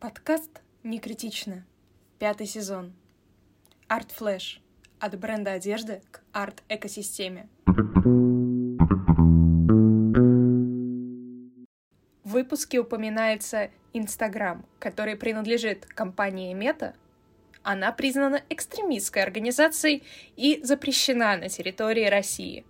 Подкаст «Не критично». Пятый сезон. Арт Флэш. От бренда одежды к арт-экосистеме. В выпуске упоминается Инстаграм, который принадлежит компании Мета. Она признана экстремистской организацией и запрещена на территории России.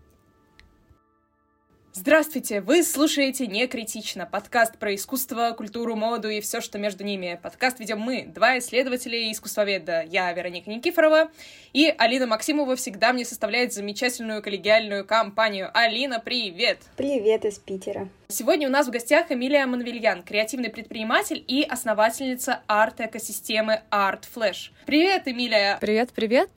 Здравствуйте! Вы слушаете «Не критично» — подкаст про искусство, культуру, моду и все, что между ними. Подкаст ведем мы, два исследователя и искусствоведа. Я Вероника Никифорова, и Алина Максимова всегда мне составляет замечательную коллегиальную компанию. Алина, привет! Привет из Питера. Сегодня у нас в гостях Эмилия Манвильян, креативный предприниматель и основательница арт-экосистемы Art Flash. Привет, Эмилия! Привет, привет!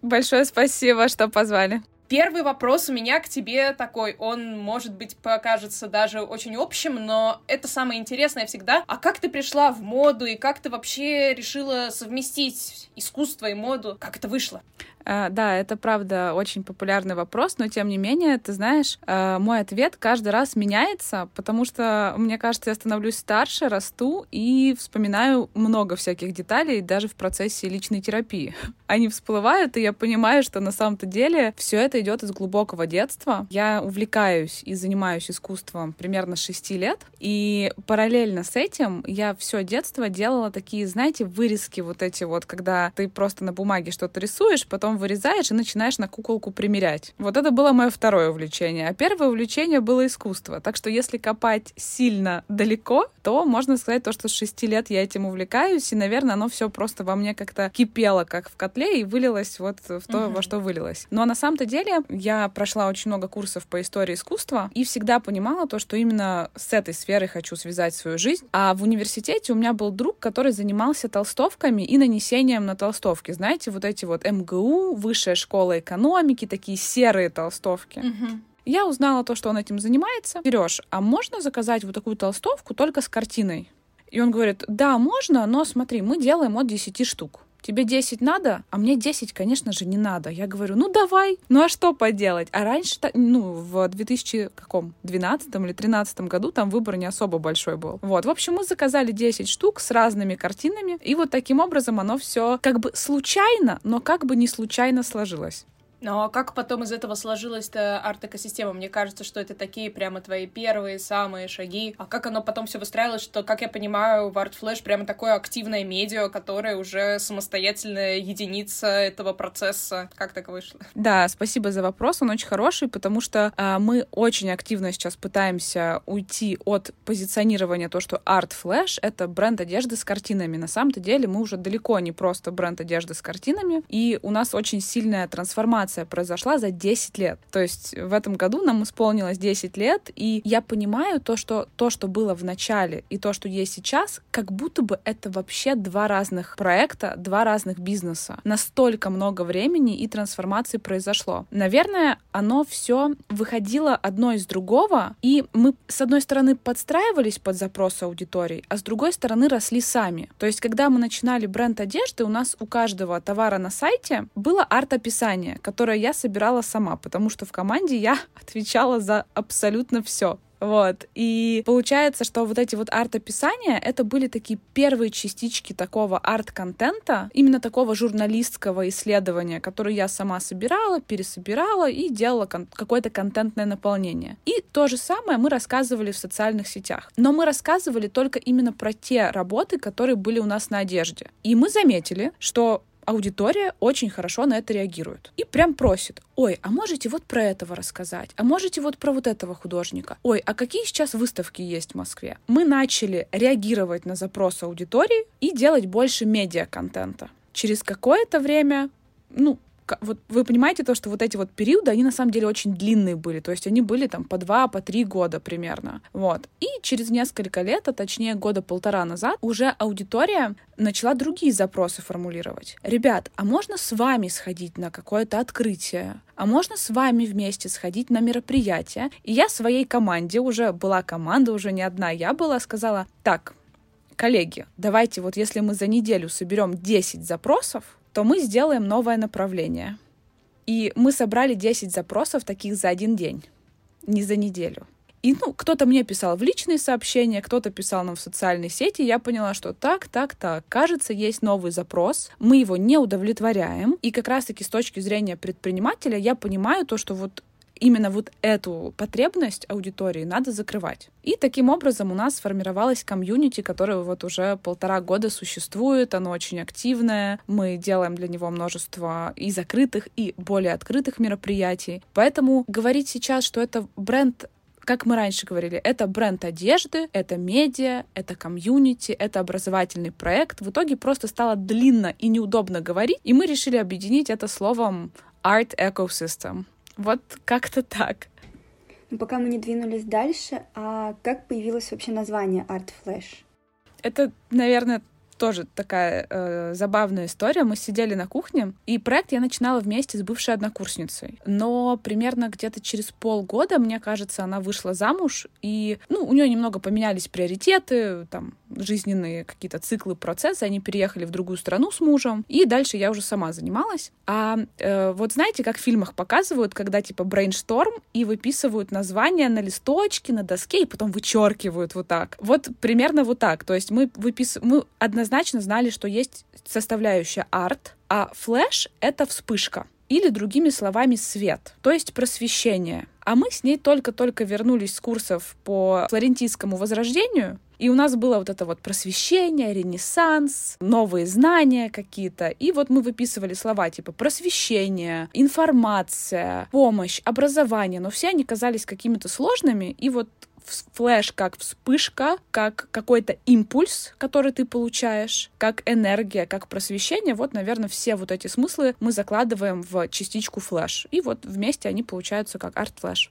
Большое спасибо, что позвали. Первый вопрос у меня к тебе такой, он, может быть, покажется даже очень общим, но это самое интересное всегда. А как ты пришла в моду и как ты вообще решила совместить искусство и моду? Как это вышло? Uh, да, это правда очень популярный вопрос, но тем не менее, ты знаешь, uh, мой ответ каждый раз меняется, потому что, мне кажется, я становлюсь старше, расту и вспоминаю много всяких деталей даже в процессе личной терапии. Они всплывают, и я понимаю, что на самом-то деле все это идет из глубокого детства. Я увлекаюсь и занимаюсь искусством примерно с 6 лет, и параллельно с этим я все детство делала такие, знаете, вырезки вот эти вот, когда ты просто на бумаге что-то рисуешь, потом вырезаешь и начинаешь на куколку примерять. Вот это было мое второе увлечение. А первое увлечение было искусство. Так что если копать сильно далеко, то можно сказать то, что с шести лет я этим увлекаюсь, и, наверное, оно все просто во мне как-то кипело, как в котле, и вылилось вот в то, угу. во что вылилось. Но на самом-то деле я прошла очень много курсов по истории искусства и всегда понимала то, что именно с этой сферой хочу связать свою жизнь. А в университете у меня был друг, который занимался толстовками и нанесением на толстовки. Знаете, вот эти вот МГУ, высшая школа экономики, такие серые толстовки. Угу. Я узнала то, что он этим занимается. Сереж, а можно заказать вот такую толстовку только с картиной? И он говорит, да, можно, но смотри, мы делаем от 10 штук тебе 10 надо, а мне 10, конечно же, не надо. Я говорю, ну давай, ну а что поделать? А раньше, ну, в 2000 каком, 12 или 13 году там выбор не особо большой был. Вот, в общем, мы заказали 10 штук с разными картинами, и вот таким образом оно все как бы случайно, но как бы не случайно сложилось. Ну а как потом из этого сложилась-то арт-экосистема? Мне кажется, что это такие прямо твои первые самые шаги. А как оно потом все выстраивалось, что, как я понимаю, в ArtFlash прямо такое активное медиа, которое уже самостоятельная единица этого процесса. Как так вышло? Да, спасибо за вопрос, он очень хороший, потому что а, мы очень активно сейчас пытаемся уйти от позиционирования то, что ArtFlash — это бренд одежды с картинами. На самом-то деле мы уже далеко не просто бренд одежды с картинами, и у нас очень сильная трансформация трансформация произошла за 10 лет. То есть в этом году нам исполнилось 10 лет, и я понимаю то, что то, что было в начале, и то, что есть сейчас, как будто бы это вообще два разных проекта, два разных бизнеса. Настолько много времени и трансформации произошло. Наверное, оно все выходило одно из другого, и мы, с одной стороны, подстраивались под запросы аудитории, а с другой стороны, росли сами. То есть, когда мы начинали бренд одежды, у нас у каждого товара на сайте было арт-описание, которое я собирала сама, потому что в команде я отвечала за абсолютно все. Вот. И получается, что вот эти вот арт-описания, это были такие первые частички такого арт-контента, именно такого журналистского исследования, которое я сама собирала, пересобирала и делала кон- какое-то контентное наполнение. И то же самое мы рассказывали в социальных сетях. Но мы рассказывали только именно про те работы, которые были у нас на одежде. И мы заметили, что аудитория очень хорошо на это реагирует. И прям просит, ой, а можете вот про этого рассказать? А можете вот про вот этого художника? Ой, а какие сейчас выставки есть в Москве? Мы начали реагировать на запрос аудитории и делать больше медиа-контента. Через какое-то время, ну, вот вы понимаете то, что вот эти вот периоды, они на самом деле очень длинные были, то есть они были там по два, по три года примерно, вот. И через несколько лет, а точнее года полтора назад, уже аудитория начала другие запросы формулировать. Ребят, а можно с вами сходить на какое-то открытие? А можно с вами вместе сходить на мероприятие? И я своей команде, уже была команда, уже не одна я была, сказала, так, коллеги, давайте вот если мы за неделю соберем 10 запросов, то мы сделаем новое направление. И мы собрали 10 запросов таких за один день, не за неделю. И, ну, кто-то мне писал в личные сообщения, кто-то писал нам в социальной сети. Я поняла, что так, так, так. Кажется, есть новый запрос. Мы его не удовлетворяем. И как раз-таки с точки зрения предпринимателя я понимаю то, что вот именно вот эту потребность аудитории надо закрывать. И таким образом у нас сформировалась комьюнити, которое вот уже полтора года существует, оно очень активное, мы делаем для него множество и закрытых, и более открытых мероприятий. Поэтому говорить сейчас, что это бренд как мы раньше говорили, это бренд одежды, это медиа, это комьюнити, это образовательный проект. В итоге просто стало длинно и неудобно говорить, и мы решили объединить это словом Art Ecosystem. Вот как-то так. Ну, пока мы не двинулись дальше, а как появилось вообще название Art Flash? Это, наверное, тоже такая э, забавная история. Мы сидели на кухне, и проект я начинала вместе с бывшей однокурсницей. Но примерно где-то через полгода, мне кажется, она вышла замуж, и, ну, у нее немного поменялись приоритеты, там, жизненные какие-то циклы, процессы. Они переехали в другую страну с мужем, и дальше я уже сама занималась. А э, вот знаете, как в фильмах показывают, когда типа брейншторм и выписывают названия на листочке, на доске, и потом вычеркивают вот так. Вот примерно вот так. То есть мы выписываем, мы однозначно знали, что есть составляющая арт, а flash — это вспышка. Или, другими словами, свет, то есть просвещение. А мы с ней только-только вернулись с курсов по флорентийскому возрождению, и у нас было вот это вот просвещение, ренессанс, новые знания какие-то. И вот мы выписывали слова типа просвещение, информация, помощь, образование. Но все они казались какими-то сложными. И вот flash как вспышка, как какой-то импульс, который ты получаешь, как энергия, как просвещение. Вот, наверное, все вот эти смыслы мы закладываем в частичку flash. И вот вместе они получаются как Art Flash.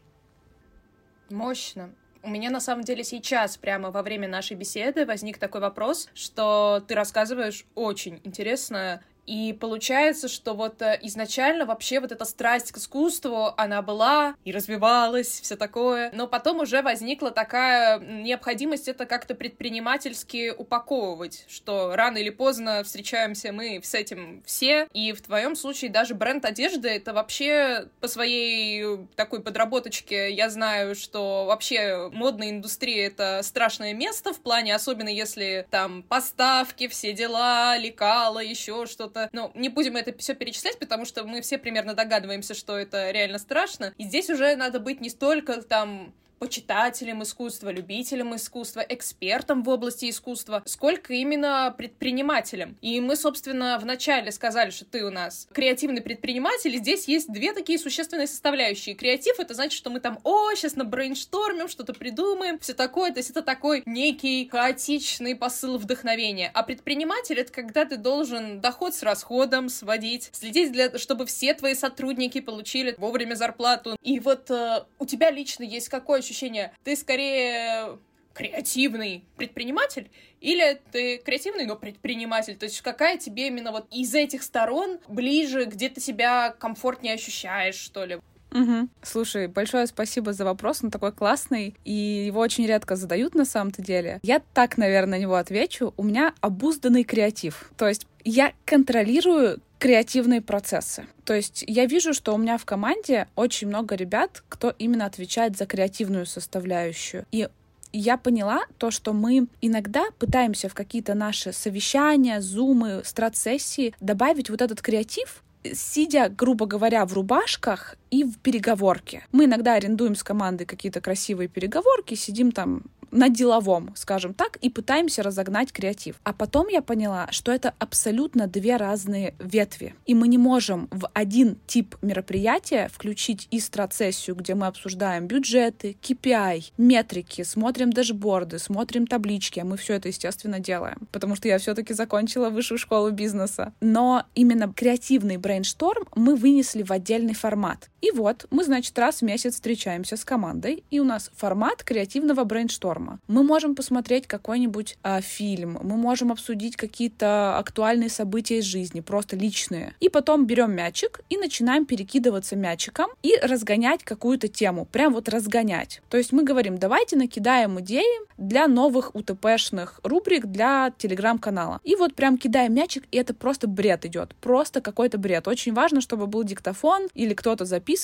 Мощно. У меня на самом деле сейчас, прямо во время нашей беседы, возник такой вопрос, что ты рассказываешь очень интересно и получается, что вот э, изначально вообще вот эта страсть к искусству, она была и развивалась, все такое. Но потом уже возникла такая необходимость это как-то предпринимательски упаковывать, что рано или поздно встречаемся мы с этим все. И в твоем случае даже бренд одежды это вообще по своей такой подработочке я знаю, что вообще модная индустрия это страшное место в плане, особенно если там поставки, все дела, лекала, еще что-то что-то, ну, не будем это все перечислять, потому что мы все примерно догадываемся, что это реально страшно. И здесь уже надо быть не столько там почитателем искусства, любителем искусства, экспертом в области искусства, сколько именно предпринимателем. И мы, собственно, вначале сказали, что ты у нас креативный предприниматель, и здесь есть две такие существенные составляющие. Креатив — это значит, что мы там, о, сейчас на брейнштормим, что-то придумаем, все такое, то есть это такой некий хаотичный посыл вдохновения. А предприниматель — это когда ты должен доход с расходом сводить, следить, для, чтобы все твои сотрудники получили вовремя зарплату. И вот э, у тебя лично есть какое ощущение, ты скорее креативный предприниматель или ты креативный, но предприниматель? То есть какая тебе именно вот из этих сторон ближе, где ты себя комфортнее ощущаешь, что ли? Угу. Слушай, большое спасибо за вопрос, он такой классный, и его очень редко задают на самом-то деле. Я так, наверное, на него отвечу. У меня обузданный креатив. То есть я контролирую креативные процессы. То есть я вижу, что у меня в команде очень много ребят, кто именно отвечает за креативную составляющую. И я поняла то, что мы иногда пытаемся в какие-то наши совещания, зумы, страт-сессии добавить вот этот креатив, сидя, грубо говоря, в рубашках и в переговорке. Мы иногда арендуем с командой какие-то красивые переговорки, сидим там на деловом, скажем так, и пытаемся разогнать креатив. А потом я поняла, что это абсолютно две разные ветви. И мы не можем в один тип мероприятия включить и страт-сессию, где мы обсуждаем бюджеты, KPI, метрики, смотрим дашборды, смотрим таблички, а мы все это, естественно, делаем, потому что я все-таки закончила высшую школу бизнеса. Но именно креативный брейншторм мы вынесли в отдельный формат. И вот мы, значит, раз в месяц встречаемся с командой, и у нас формат креативного брейншторма. Мы можем посмотреть какой-нибудь э, фильм, мы можем обсудить какие-то актуальные события из жизни, просто личные. И потом берем мячик и начинаем перекидываться мячиком и разгонять какую-то тему. Прям вот разгонять. То есть мы говорим, давайте накидаем идеи для новых УТПшных рубрик для телеграм-канала. И вот прям кидаем мячик, и это просто бред идет. Просто какой-то бред. Очень важно, чтобы был диктофон или кто-то записывал.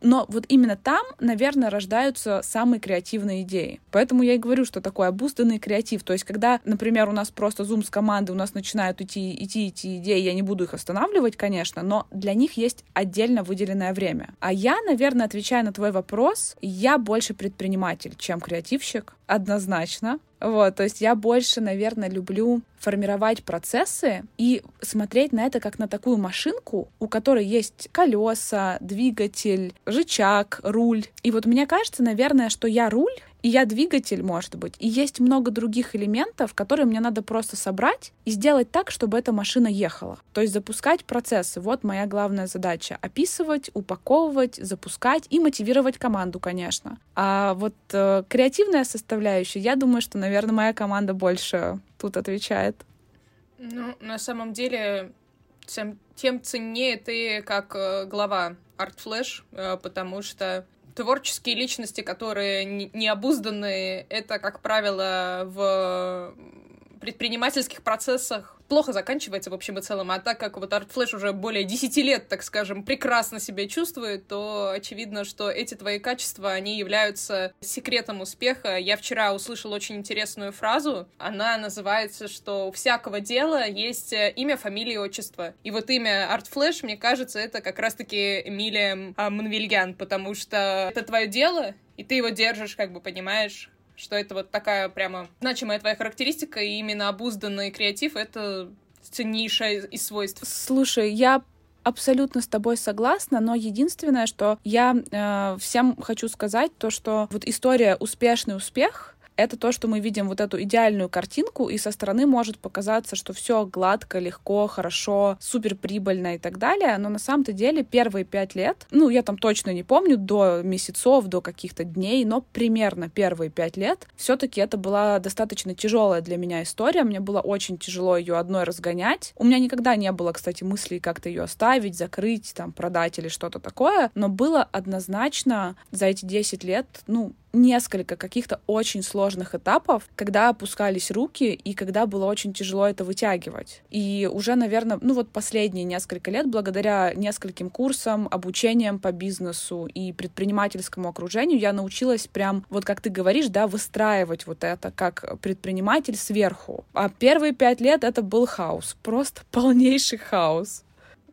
Но вот именно там, наверное, рождаются самые креативные идеи. Поэтому я и говорю, что такое обузданный креатив. То есть, когда, например, у нас просто зум с команды, у нас начинают идти, идти эти идеи, я не буду их останавливать, конечно, но для них есть отдельно выделенное время. А я, наверное, отвечая на твой вопрос, я больше предприниматель, чем креативщик, однозначно. Вот, то есть я больше, наверное, люблю формировать процессы и смотреть на это как на такую машинку, у которой есть колеса, двигатель, рычаг, руль. И вот мне кажется, наверное, что я руль, и я двигатель, может быть, и есть много других элементов, которые мне надо просто собрать и сделать так, чтобы эта машина ехала. То есть запускать процессы. Вот моя главная задача. Описывать, упаковывать, запускать и мотивировать команду, конечно. А вот э, креативная составляющая, я думаю, что, наверное, моя команда больше тут отвечает. Ну, на самом деле, тем, тем ценнее ты как э, глава Art Flash, э, потому что творческие личности, которые необузданные, это, как правило, в предпринимательских процессах плохо заканчивается в общем и целом, а так как вот Art Flash уже более 10 лет, так скажем, прекрасно себя чувствует, то очевидно, что эти твои качества, они являются секретом успеха. Я вчера услышала очень интересную фразу, она называется, что у всякого дела есть э, имя, фамилия и отчество. И вот имя Art Flash, мне кажется, это как раз-таки Эмилия а, Манвильян, потому что это твое дело, и ты его держишь, как бы, понимаешь, что это вот такая прямо значимая твоя характеристика, и именно обузданный креатив — это ценнейшее из свойств. Слушай, я абсолютно с тобой согласна, но единственное, что я э, всем хочу сказать, то, что вот история успешный успех это то, что мы видим вот эту идеальную картинку, и со стороны может показаться, что все гладко, легко, хорошо, супер прибыльно и так далее, но на самом-то деле первые пять лет, ну, я там точно не помню, до месяцев, до каких-то дней, но примерно первые пять лет все-таки это была достаточно тяжелая для меня история, мне было очень тяжело ее одной разгонять. У меня никогда не было, кстати, мыслей как-то ее оставить, закрыть, там, продать или что-то такое, но было однозначно за эти 10 лет, ну, несколько каких-то очень сложных этапов, когда опускались руки и когда было очень тяжело это вытягивать. И уже, наверное, ну вот последние несколько лет, благодаря нескольким курсам, обучениям по бизнесу и предпринимательскому окружению, я научилась прям, вот как ты говоришь, да, выстраивать вот это как предприниматель сверху. А первые пять лет это был хаос, просто полнейший хаос.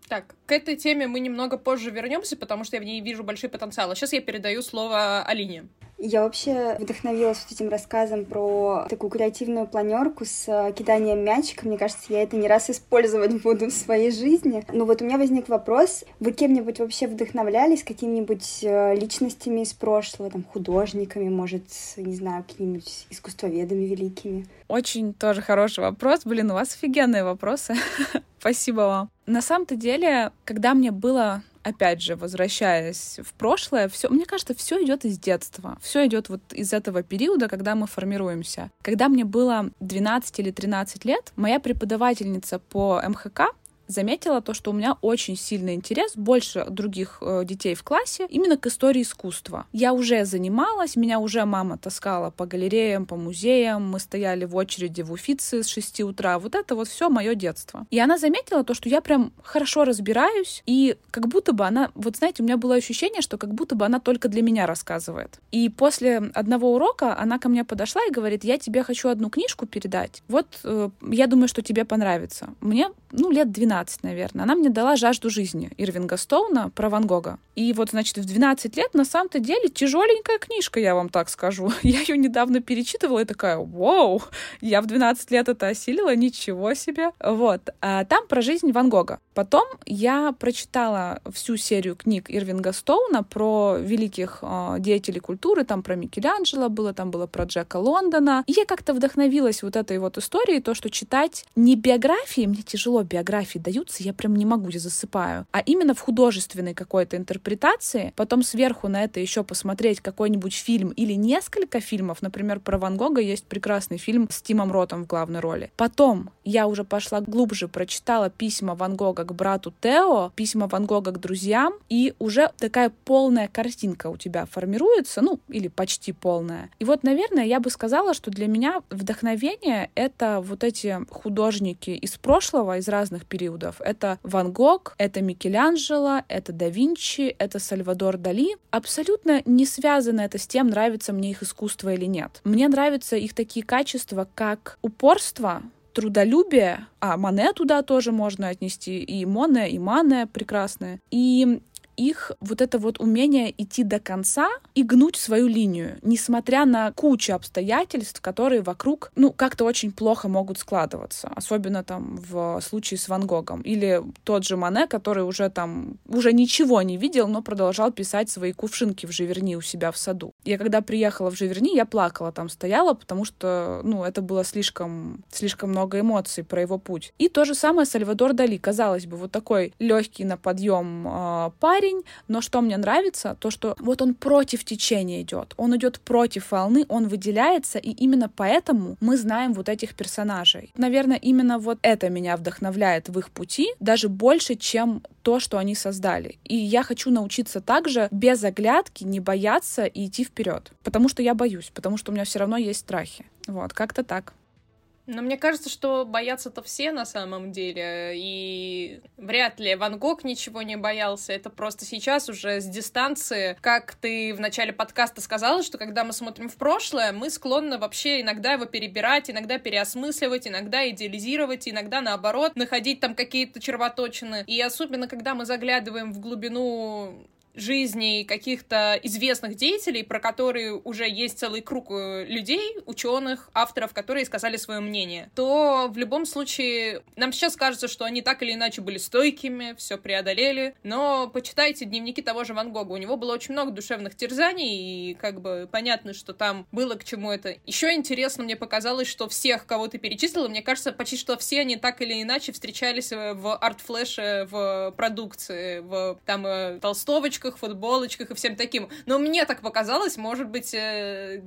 Так, к этой теме мы немного позже вернемся, потому что я в ней вижу большой потенциал. А сейчас я передаю слово Алине. Я вообще вдохновилась вот этим рассказом про такую креативную планерку с э, киданием мячика. Мне кажется, я это не раз использовать буду в своей жизни. Но вот у меня возник вопрос. Вы кем-нибудь вообще вдохновлялись? Какими-нибудь э, личностями из прошлого? Там, художниками, может, не знаю, какими-нибудь искусствоведами великими? Очень тоже хороший вопрос. Блин, у вас офигенные вопросы. Спасибо вам. На самом-то деле, когда мне было опять же, возвращаясь в прошлое, все, мне кажется, все идет из детства. Все идет вот из этого периода, когда мы формируемся. Когда мне было 12 или 13 лет, моя преподавательница по МХК заметила то, что у меня очень сильный интерес, больше других э, детей в классе, именно к истории искусства. Я уже занималась, меня уже мама таскала по галереям, по музеям, мы стояли в очереди в Уфице с 6 утра. Вот это вот все мое детство. И она заметила то, что я прям хорошо разбираюсь, и как будто бы она, вот знаете, у меня было ощущение, что как будто бы она только для меня рассказывает. И после одного урока она ко мне подошла и говорит, я тебе хочу одну книжку передать. Вот э, я думаю, что тебе понравится. Мне, ну, лет 12 12, наверное, она мне дала «Жажду жизни» Ирвинга Стоуна про Ван Гога. И вот, значит, в 12 лет, на самом-то деле, тяжеленькая книжка, я вам так скажу. Я ее недавно перечитывала и такая, вау, я в 12 лет это осилила, ничего себе. Вот. А там про жизнь Ван Гога. Потом я прочитала всю серию книг Ирвинга Стоуна про великих э, деятелей культуры, там про Микеланджело было, там было про Джека Лондона. И я как-то вдохновилась вот этой вот историей, то, что читать не биографии, мне тяжело биографии даются, я прям не могу, я засыпаю, а именно в художественной какой-то интерпретации, потом сверху на это еще посмотреть какой-нибудь фильм или несколько фильмов, например, про Ван Гога есть прекрасный фильм с Тимом Ротом в главной роли. Потом я уже пошла глубже, прочитала письма Ван Гога к брату Тео, письма Ван Гога к друзьям, и уже такая полная картинка у тебя формируется, ну, или почти полная. И вот, наверное, я бы сказала, что для меня вдохновение — это вот эти художники из прошлого, из разных периодов. Это Ван Гог, это Микеланджело, это да Винчи, это Сальвадор Дали. Абсолютно не связано это с тем, нравится мне их искусство или нет. Мне нравятся их такие качества, как упорство, трудолюбие, а Мане туда тоже можно отнести, и Моне, и Мане прекрасные, и их вот это вот умение идти до конца и гнуть свою линию, несмотря на кучу обстоятельств, которые вокруг, ну, как-то очень плохо могут складываться, особенно там в случае с Ван Гогом. Или тот же Мане, который уже там, уже ничего не видел, но продолжал писать свои кувшинки в Живерни у себя в саду. Я когда приехала в Живерни, я плакала там стояла, потому что, ну, это было слишком, слишком много эмоций про его путь. И то же самое Сальвадор Дали. Казалось бы, вот такой легкий на подъем э, парень, парень, но что мне нравится, то что вот он против течения идет, он идет против волны, он выделяется, и именно поэтому мы знаем вот этих персонажей. Наверное, именно вот это меня вдохновляет в их пути, даже больше, чем то, что они создали. И я хочу научиться также без оглядки не бояться и идти вперед. Потому что я боюсь, потому что у меня все равно есть страхи. Вот, как-то так. Но мне кажется, что боятся-то все на самом деле, и вряд ли Ван Гог ничего не боялся. Это просто сейчас уже с дистанции, как ты в начале подкаста сказала, что когда мы смотрим в прошлое, мы склонны вообще иногда его перебирать, иногда переосмысливать, иногда идеализировать, иногда наоборот находить там какие-то червоточины. И особенно, когда мы заглядываем в глубину жизней каких-то известных деятелей, про которые уже есть целый круг э, людей, ученых, авторов, которые сказали свое мнение, то в любом случае нам сейчас кажется, что они так или иначе были стойкими, все преодолели, но почитайте дневники того же Ван Гога, у него было очень много душевных терзаний, и как бы понятно, что там было к чему это. Еще интересно мне показалось, что всех, кого ты перечислила, мне кажется, почти что все они так или иначе встречались э, в Art Flash е, в продукции, в там э, толстовочках, куртках, футболочках и всем таким. Но мне так показалось, может быть... Э...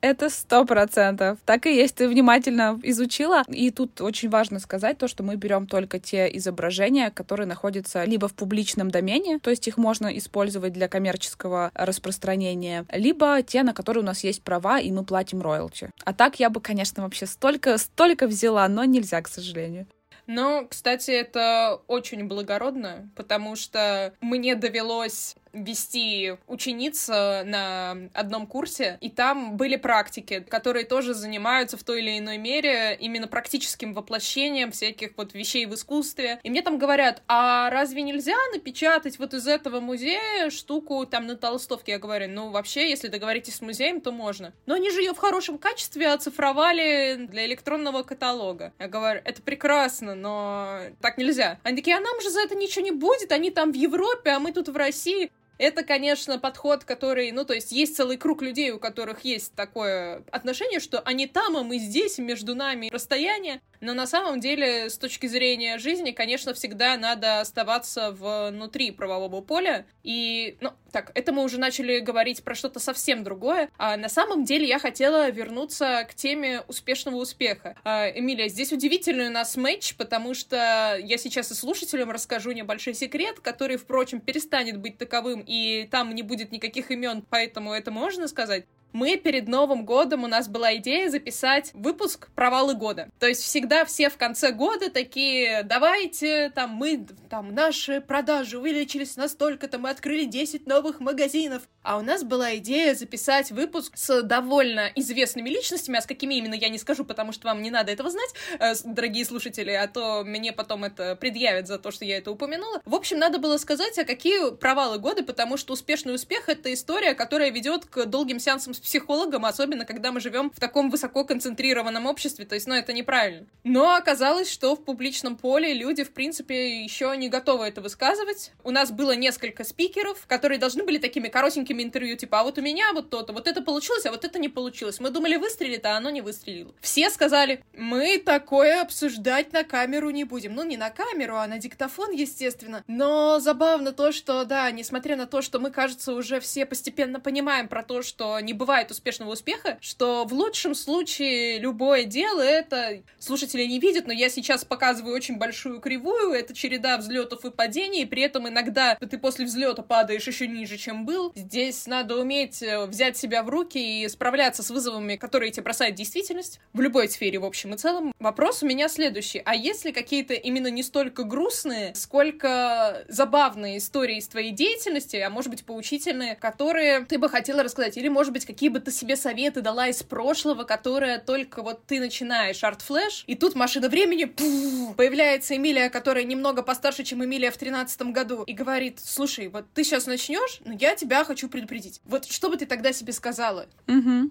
Это сто процентов. Так и есть. Ты внимательно изучила. И тут очень важно сказать то, что мы берем только те изображения, которые находятся либо в публичном домене, то есть их можно использовать для коммерческого распространения, либо те, на которые у нас есть права, и мы платим роялти. А так я бы, конечно, вообще столько, столько взяла, но нельзя, к сожалению. Но, кстати, это очень благородно, потому что мне довелось вести ученица на одном курсе, и там были практики, которые тоже занимаются в той или иной мере именно практическим воплощением всяких вот вещей в искусстве. И мне там говорят, а разве нельзя напечатать вот из этого музея штуку там на толстовке? Я говорю, ну вообще, если договоритесь с музеем, то можно. Но они же ее в хорошем качестве оцифровали для электронного каталога. Я говорю, это прекрасно, но так нельзя. Они такие, а нам же за это ничего не будет, они там в Европе, а мы тут в России. Это, конечно, подход, который, ну, то есть есть целый круг людей, у которых есть такое отношение, что они там, а мы здесь, между нами расстояние. Но на самом деле, с точки зрения жизни, конечно, всегда надо оставаться внутри правового поля. И, ну, так, это мы уже начали говорить про что-то совсем другое. А на самом деле я хотела вернуться к теме успешного успеха. А, Эмилия, здесь удивительный у нас матч, потому что я сейчас и слушателям расскажу небольшой секрет, который, впрочем, перестанет быть таковым, и там не будет никаких имен, поэтому это можно сказать мы перед Новым годом, у нас была идея записать выпуск «Провалы года». То есть всегда все в конце года такие, давайте, там, мы, там, наши продажи увеличились настолько-то, мы открыли 10 новых магазинов. А у нас была идея записать выпуск с довольно известными личностями, а с какими именно я не скажу, потому что вам не надо этого знать, э, дорогие слушатели, а то мне потом это предъявят за то, что я это упомянула. В общем, надо было сказать, а какие провалы года, потому что успешный успех — это история, которая ведет к долгим сеансам психологом, особенно когда мы живем в таком высоко концентрированном обществе, то есть, ну, это неправильно. Но оказалось, что в публичном поле люди, в принципе, еще не готовы это высказывать. У нас было несколько спикеров, которые должны были такими коротенькими интервью, типа, а вот у меня вот то-то, вот это получилось, а вот это не получилось. Мы думали, выстрелит, а оно не выстрелило. Все сказали, мы такое обсуждать на камеру не будем. Ну, не на камеру, а на диктофон, естественно. Но забавно то, что, да, несмотря на то, что мы, кажется, уже все постепенно понимаем про то, что не бывает успешного успеха, что в лучшем случае любое дело это слушатели не видят, но я сейчас показываю очень большую кривую, это череда взлетов и падений, при этом иногда ты после взлета падаешь еще ниже, чем был. Здесь надо уметь э, взять себя в руки и справляться с вызовами, которые тебе бросает действительность в любой сфере, в общем и целом. Вопрос у меня следующий. А есть ли какие-то именно не столько грустные, сколько забавные истории из твоей деятельности, а может быть поучительные, которые ты бы хотела рассказать? Или, может быть, какие бы ты себе советы дала из прошлого, которое только вот ты начинаешь Art Flash, и тут машина времени, пух, появляется Эмилия, которая немного постарше, чем Эмилия в тринадцатом году, и говорит, слушай, вот ты сейчас начнешь, но я тебя хочу предупредить. Вот что бы ты тогда себе сказала? Угу.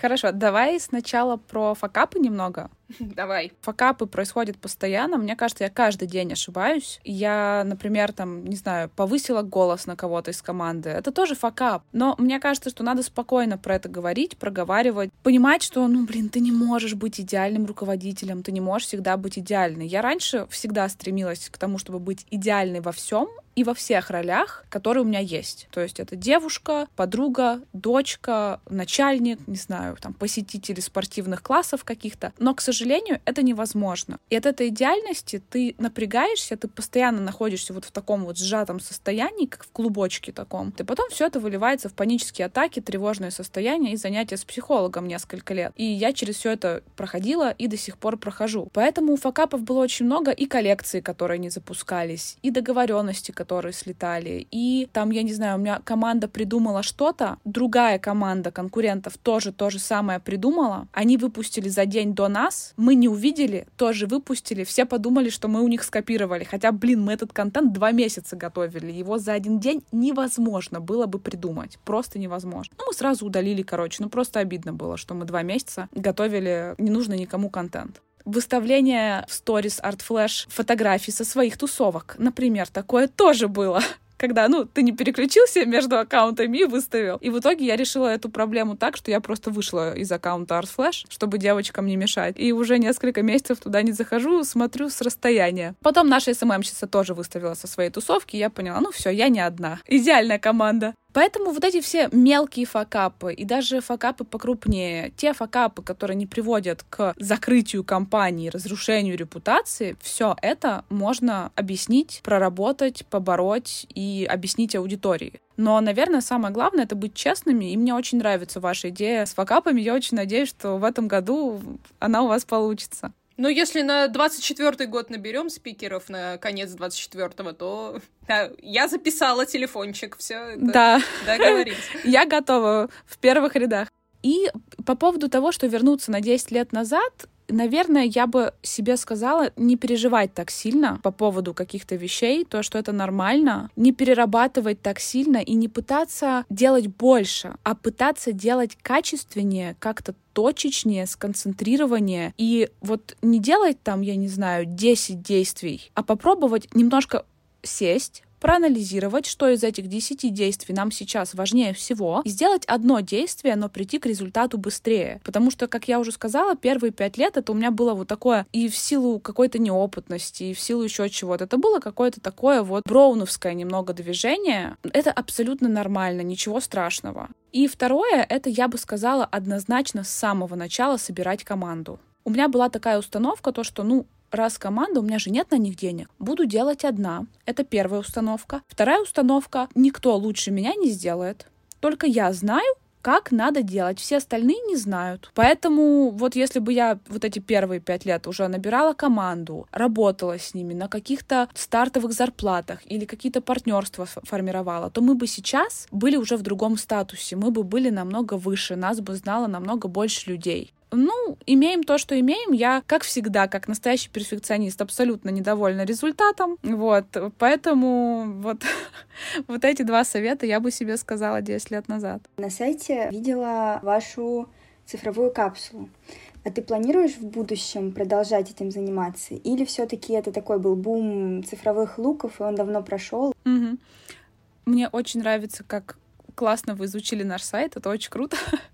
Хорошо, давай сначала про факапы немного. Давай. Факапы происходят постоянно. Мне кажется, я каждый день ошибаюсь. Я, например, там, не знаю, повысила голос на кого-то из команды. Это тоже факап. Но мне кажется, что надо спокойно про это говорить, проговаривать, понимать, что, ну, блин, ты не можешь быть идеальным руководителем, ты не можешь всегда быть идеальной. Я раньше всегда стремилась к тому, чтобы быть идеальной во всем, и во всех ролях, которые у меня есть. То есть это девушка, подруга, дочка, начальник, не знаю, там, посетители спортивных классов каких-то. Но, к сожалению, это невозможно. И от этой идеальности ты напрягаешься, ты постоянно находишься вот в таком вот сжатом состоянии, как в клубочке таком. И потом все это выливается в панические атаки, тревожное состояние и занятия с психологом несколько лет. И я через все это проходила и до сих пор прохожу. Поэтому у факапов было очень много и коллекции, которые не запускались, и договоренности, которые слетали. И там, я не знаю, у меня команда придумала что-то, другая команда конкурентов тоже то же самое придумала. Они выпустили за день до нас, мы не увидели, тоже выпустили, все подумали, что мы у них скопировали. Хотя, блин, мы этот контент два месяца готовили. Его за один день невозможно было бы придумать. Просто невозможно. Ну, мы сразу удалили, короче. Ну, просто обидно было, что мы два месяца готовили не нужно никому контент выставление в сторис Art Flash фотографий со своих тусовок. Например, такое тоже было когда, ну, ты не переключился между аккаунтами и выставил. И в итоге я решила эту проблему так, что я просто вышла из аккаунта ArtFlash, чтобы девочкам не мешать. И уже несколько месяцев туда не захожу, смотрю с расстояния. Потом наша СММщица тоже выставила со своей тусовки, и я поняла, ну все, я не одна. Идеальная команда. Поэтому вот эти все мелкие факапы и даже факапы покрупнее, те факапы, которые не приводят к закрытию компании, разрушению репутации, все это можно объяснить, проработать, побороть и объяснить аудитории. Но, наверное, самое главное — это быть честными, и мне очень нравится ваша идея с факапами. Я очень надеюсь, что в этом году она у вас получится. Ну, если на 24-й год наберем спикеров на конец 24-го, то да, я записала телефончик, все. Да. Договорились. Я готова в первых рядах. И по поводу того, что вернуться на 10 лет назад, наверное, я бы себе сказала не переживать так сильно по поводу каких-то вещей, то, что это нормально, не перерабатывать так сильно и не пытаться делать больше, а пытаться делать качественнее, как-то точечнее, сконцентрированнее. И вот не делать там, я не знаю, 10 действий, а попробовать немножко сесть, проанализировать, что из этих 10 действий нам сейчас важнее всего, и сделать одно действие, но прийти к результату быстрее. Потому что, как я уже сказала, первые пять лет это у меня было вот такое и в силу какой-то неопытности, и в силу еще чего-то. Это было какое-то такое вот броуновское немного движение. Это абсолютно нормально, ничего страшного. И второе, это, я бы сказала, однозначно с самого начала собирать команду. У меня была такая установка, то, что, ну, раз команда, у меня же нет на них денег, буду делать одна. Это первая установка. Вторая установка, никто лучше меня не сделает. Только я знаю, как надо делать. Все остальные не знают. Поэтому вот если бы я вот эти первые пять лет уже набирала команду, работала с ними на каких-то стартовых зарплатах или какие-то партнерства формировала, то мы бы сейчас были уже в другом статусе. Мы бы были намного выше, нас бы знало намного больше людей. Ну, имеем то, что имеем. Я, как всегда, как настоящий перфекционист, абсолютно недовольна результатом. Вот, поэтому вот, вот эти два совета я бы себе сказала 10 лет назад. На сайте видела вашу цифровую капсулу. А ты планируешь в будущем продолжать этим заниматься? Или все-таки это такой был бум цифровых луков, и он давно прошел? Угу. Мне очень нравится, как классно вы изучили наш сайт, это очень круто.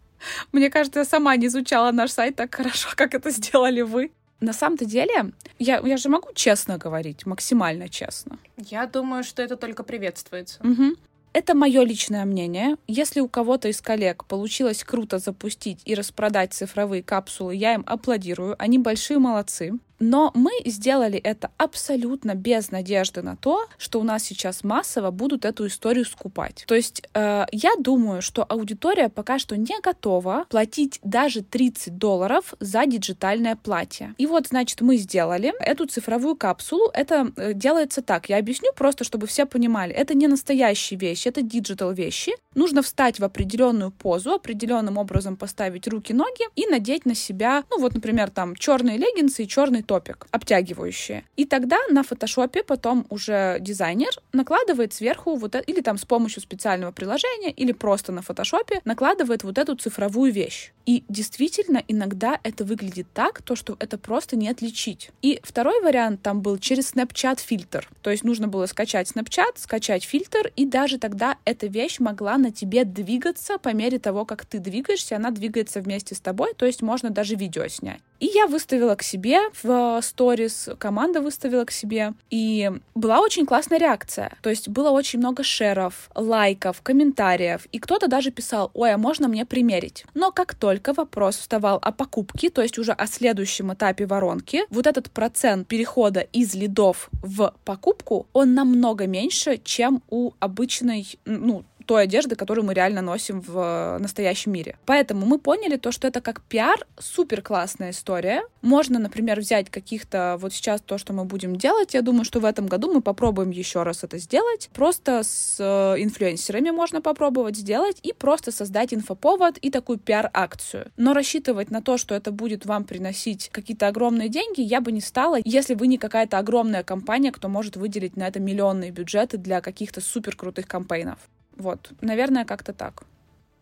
Мне кажется, я сама не изучала наш сайт так хорошо, как это сделали вы. На самом-то деле, я, я же могу честно говорить, максимально честно. Я думаю, что это только приветствуется. Угу. Это мое личное мнение. Если у кого-то из коллег получилось круто запустить и распродать цифровые капсулы, я им аплодирую. Они большие молодцы. Но мы сделали это абсолютно без надежды на то, что у нас сейчас массово будут эту историю скупать. То есть э, я думаю, что аудитория пока что не готова платить даже 30 долларов за диджитальное платье. И вот, значит, мы сделали эту цифровую капсулу. Это э, делается так. Я объясню просто, чтобы все понимали. Это не настоящие вещи, это digital вещи. Нужно встать в определенную позу, определенным образом поставить руки-ноги и надеть на себя, ну вот, например, там черные леггинсы и черный топик, обтягивающие. И тогда на фотошопе потом уже дизайнер накладывает сверху вот это, или там с помощью специального приложения, или просто на фотошопе накладывает вот эту цифровую вещь. И действительно, иногда это выглядит так, то, что это просто не отличить. И второй вариант там был через Snapchat фильтр. То есть нужно было скачать Snapchat, скачать фильтр, и даже тогда эта вещь могла на тебе двигаться по мере того, как ты двигаешься, она двигается вместе с тобой, то есть можно даже видео снять. И я выставила к себе в сторис, команда выставила к себе, и была очень классная реакция. То есть было очень много шеров, лайков, комментариев, и кто-то даже писал, ой, а можно мне примерить? Но как только вопрос вставал о покупке, то есть уже о следующем этапе воронки, вот этот процент перехода из лидов в покупку, он намного меньше, чем у обычной, ну, той одежды, которую мы реально носим в э, настоящем мире. Поэтому мы поняли то, что это как пиар супер классная история. Можно, например, взять каких-то вот сейчас то, что мы будем делать. Я думаю, что в этом году мы попробуем еще раз это сделать. Просто с э, инфлюенсерами можно попробовать сделать и просто создать инфоповод и такую пиар-акцию. Но рассчитывать на то, что это будет вам приносить какие-то огромные деньги, я бы не стала, если вы не какая-то огромная компания, кто может выделить на это миллионные бюджеты для каких-то супер крутых кампейнов. Вот, наверное, как-то так.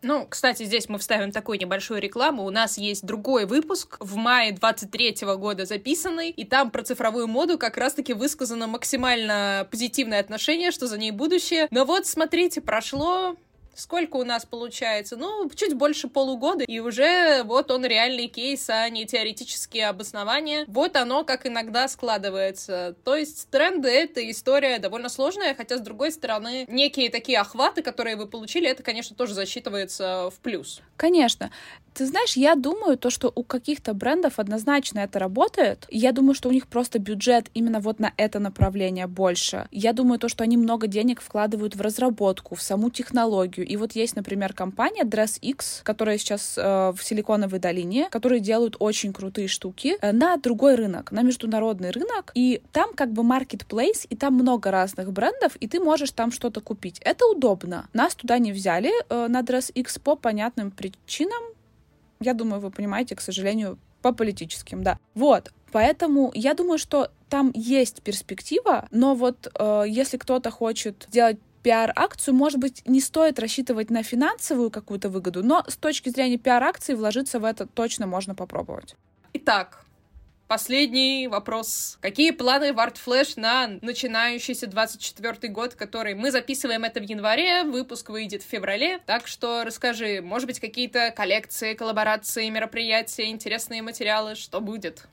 Ну, кстати, здесь мы вставим такую небольшую рекламу. У нас есть другой выпуск в мае 23 года записанный, и там про цифровую моду как раз-таки высказано максимально позитивное отношение, что за ней будущее. Но вот, смотрите, прошло Сколько у нас получается? Ну, чуть больше полугода, и уже вот он реальный кейс, а не теоретические обоснования. Вот оно как иногда складывается. То есть тренды — это история довольно сложная, хотя, с другой стороны, некие такие охваты, которые вы получили, это, конечно, тоже засчитывается в плюс. Конечно. Ты знаешь, я думаю, то, что у каких-то брендов однозначно это работает. Я думаю, что у них просто бюджет именно вот на это направление больше. Я думаю, то, что они много денег вкладывают в разработку, в саму технологию. И вот есть, например, компания DressX, которая сейчас э, в Силиконовой долине, которые делают очень крутые штуки э, на другой рынок, на международный рынок. И там как бы marketplace, и там много разных брендов, и ты можешь там что-то купить. Это удобно. Нас туда не взяли э, на DressX по понятным причинам, я думаю, вы понимаете, к сожалению, по политическим, да. Вот, поэтому я думаю, что там есть перспектива, но вот э, если кто-то хочет сделать пиар-акцию, может быть, не стоит рассчитывать на финансовую какую-то выгоду, но с точки зрения пиар-акции вложиться в это точно можно попробовать. Итак, Последний вопрос. Какие планы в Art Flash на начинающийся 24 год, который мы записываем это в январе, выпуск выйдет в феврале, так что расскажи, может быть, какие-то коллекции, коллаборации, мероприятия, интересные материалы, что будет?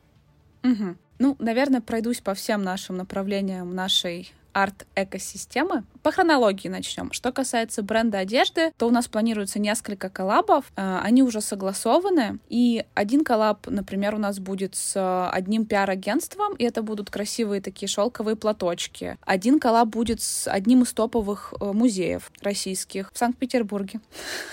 Угу. Ну, наверное, пройдусь по всем нашим направлениям нашей арт-экосистемы. По хронологии начнем. Что касается бренда одежды, то у нас планируется несколько коллабов. Э, они уже согласованы. И один коллаб, например, у нас будет с одним пиар-агентством, и это будут красивые такие шелковые платочки. Один коллаб будет с одним из топовых э, музеев российских в Санкт-Петербурге.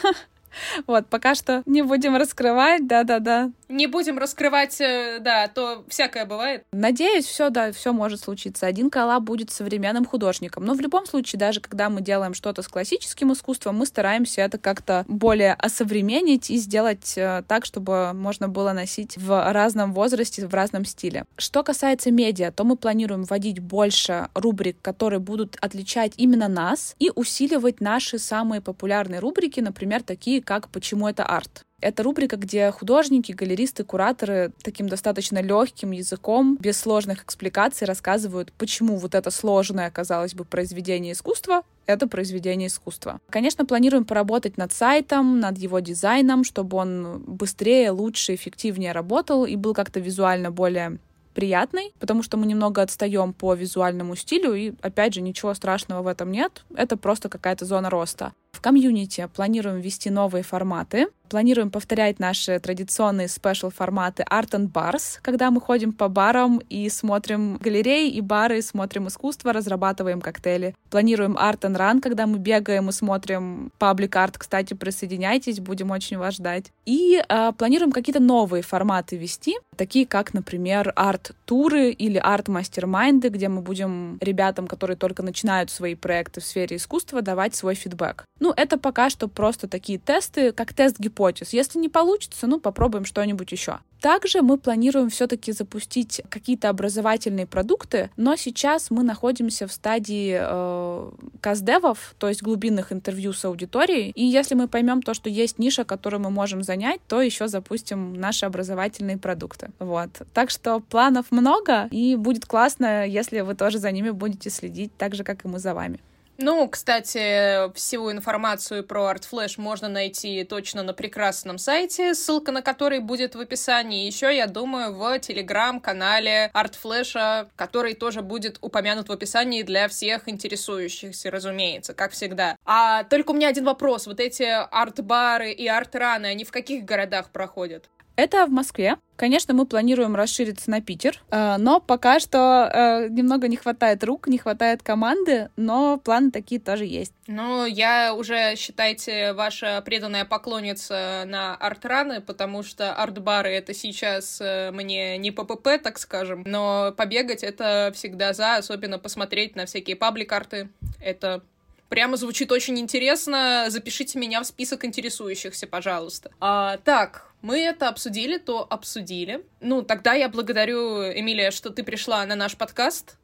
Вот, пока что не будем раскрывать, да-да-да. Не будем раскрывать, э, да, то всякое бывает. Надеюсь, все, да, все может случиться. Один коллаб будет современным художником. Но в любом случае, даже когда мы делаем что-то с классическим искусством, мы стараемся это как-то более осовременить и сделать э, так, чтобы можно было носить в разном возрасте, в разном стиле. Что касается медиа, то мы планируем вводить больше рубрик, которые будут отличать именно нас и усиливать наши самые популярные рубрики, например, такие как «Почему это арт?». Это рубрика, где художники, галеристы, кураторы таким достаточно легким языком, без сложных экспликаций рассказывают, почему вот это сложное, казалось бы, произведение искусства это произведение искусства. Конечно, планируем поработать над сайтом, над его дизайном, чтобы он быстрее, лучше, эффективнее работал и был как-то визуально более приятный, потому что мы немного отстаем по визуальному стилю, и, опять же, ничего страшного в этом нет, это просто какая-то зона роста. В комьюнити планируем ввести новые форматы. Планируем повторять наши традиционные special форматы Art and Bars, когда мы ходим по барам и смотрим галереи и бары, смотрим искусство, разрабатываем коктейли. Планируем Art and Run, когда мы бегаем и смотрим public art. Кстати, присоединяйтесь, будем очень вас ждать. И э, планируем какие-то новые форматы вести, такие как, например, арт-туры или арт-мастермайнды, где мы будем ребятам, которые только начинают свои проекты в сфере искусства, давать свой фидбэк. Ну, это пока что просто такие тесты, как тест гипотез. Если не получится, ну, попробуем что-нибудь еще. Также мы планируем все-таки запустить какие-то образовательные продукты, но сейчас мы находимся в стадии э, каздевов, то есть глубинных интервью с аудиторией. И если мы поймем то, что есть ниша, которую мы можем занять, то еще запустим наши образовательные продукты. Вот. Так что планов много, и будет классно, если вы тоже за ними будете следить, так же, как и мы за вами. Ну, кстати, всю информацию про ArtFlash можно найти точно на прекрасном сайте, ссылка на который будет в описании. Еще, я думаю, в телеграм-канале ArtFlash, который тоже будет упомянут в описании для всех интересующихся, разумеется, как всегда. А только у меня один вопрос. Вот эти арт-бары и арт-раны, они в каких городах проходят? Это в Москве. Конечно, мы планируем расшириться на Питер, э, но пока что э, немного не хватает рук, не хватает команды, но планы такие тоже есть. Ну, я уже, считайте, ваша преданная поклонница на арт-раны, потому что арт-бары — это сейчас э, мне не ППП, так скажем, но побегать — это всегда за, особенно посмотреть на всякие паблик-арты. Это Прямо звучит очень интересно. Запишите меня в список интересующихся, пожалуйста. А, так, мы это обсудили, то обсудили. Ну, тогда я благодарю, Эмилия, что ты пришла на наш подкаст.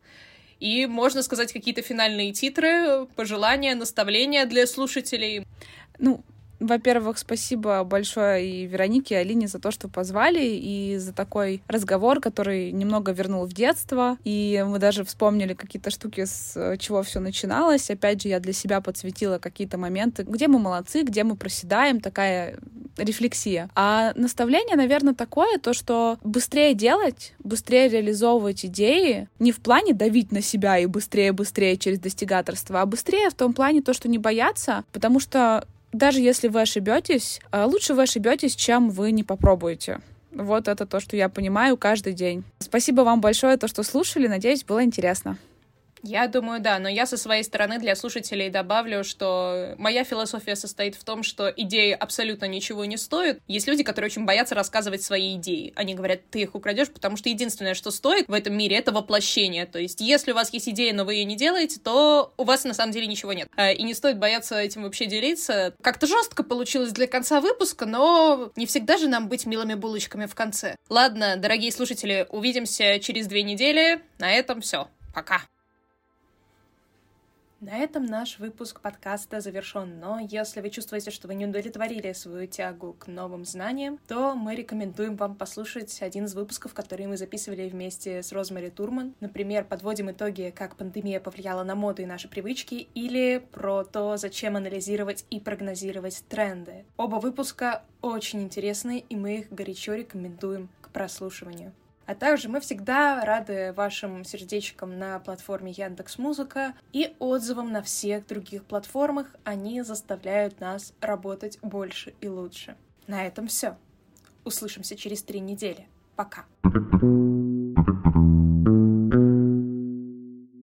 И можно сказать какие-то финальные титры, пожелания, наставления для слушателей. Ну, во-первых, спасибо большое и Веронике, и Алине за то, что позвали, и за такой разговор, который немного вернул в детство. И мы даже вспомнили какие-то штуки, с чего все начиналось. Опять же, я для себя подсветила какие-то моменты, где мы молодцы, где мы проседаем, такая рефлексия. А наставление, наверное, такое, то, что быстрее делать, быстрее реализовывать идеи, не в плане давить на себя и быстрее-быстрее через достигаторство, а быстрее в том плане то, что не бояться, потому что даже если вы ошибетесь, а, лучше вы ошибетесь, чем вы не попробуете. Вот это то, что я понимаю каждый день. Спасибо вам большое, то, что слушали. Надеюсь, было интересно. Я думаю, да, но я со своей стороны для слушателей добавлю, что моя философия состоит в том, что идеи абсолютно ничего не стоят. Есть люди, которые очень боятся рассказывать свои идеи. Они говорят, ты их украдешь, потому что единственное, что стоит в этом мире, это воплощение. То есть, если у вас есть идея, но вы ее не делаете, то у вас на самом деле ничего нет. А, и не стоит бояться этим вообще делиться. Как-то жестко получилось для конца выпуска, но не всегда же нам быть милыми булочками в конце. Ладно, дорогие слушатели, увидимся через две недели. На этом все. Пока. На этом наш выпуск подкаста завершен, но если вы чувствуете, что вы не удовлетворили свою тягу к новым знаниям, то мы рекомендуем вам послушать один из выпусков, которые мы записывали вместе с Розмари Турман. Например, подводим итоги, как пандемия повлияла на моду и наши привычки, или про то, зачем анализировать и прогнозировать тренды. Оба выпуска очень интересные, и мы их горячо рекомендуем к прослушиванию. А также мы всегда рады вашим сердечкам на платформе Яндекс Музыка и отзывам на всех других платформах. Они заставляют нас работать больше и лучше. На этом все. Услышимся через три недели. Пока.